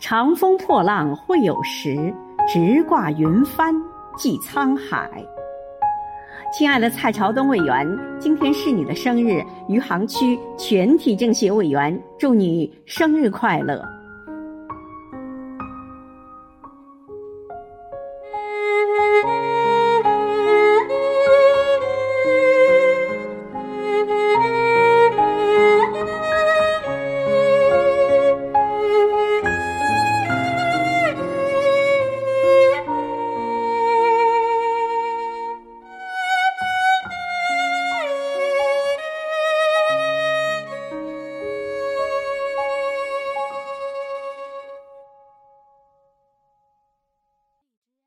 长风破浪会有时直挂云帆济沧海。亲爱的蔡朝东委员今天是你的生日余杭区全体政协委员祝你生日快乐。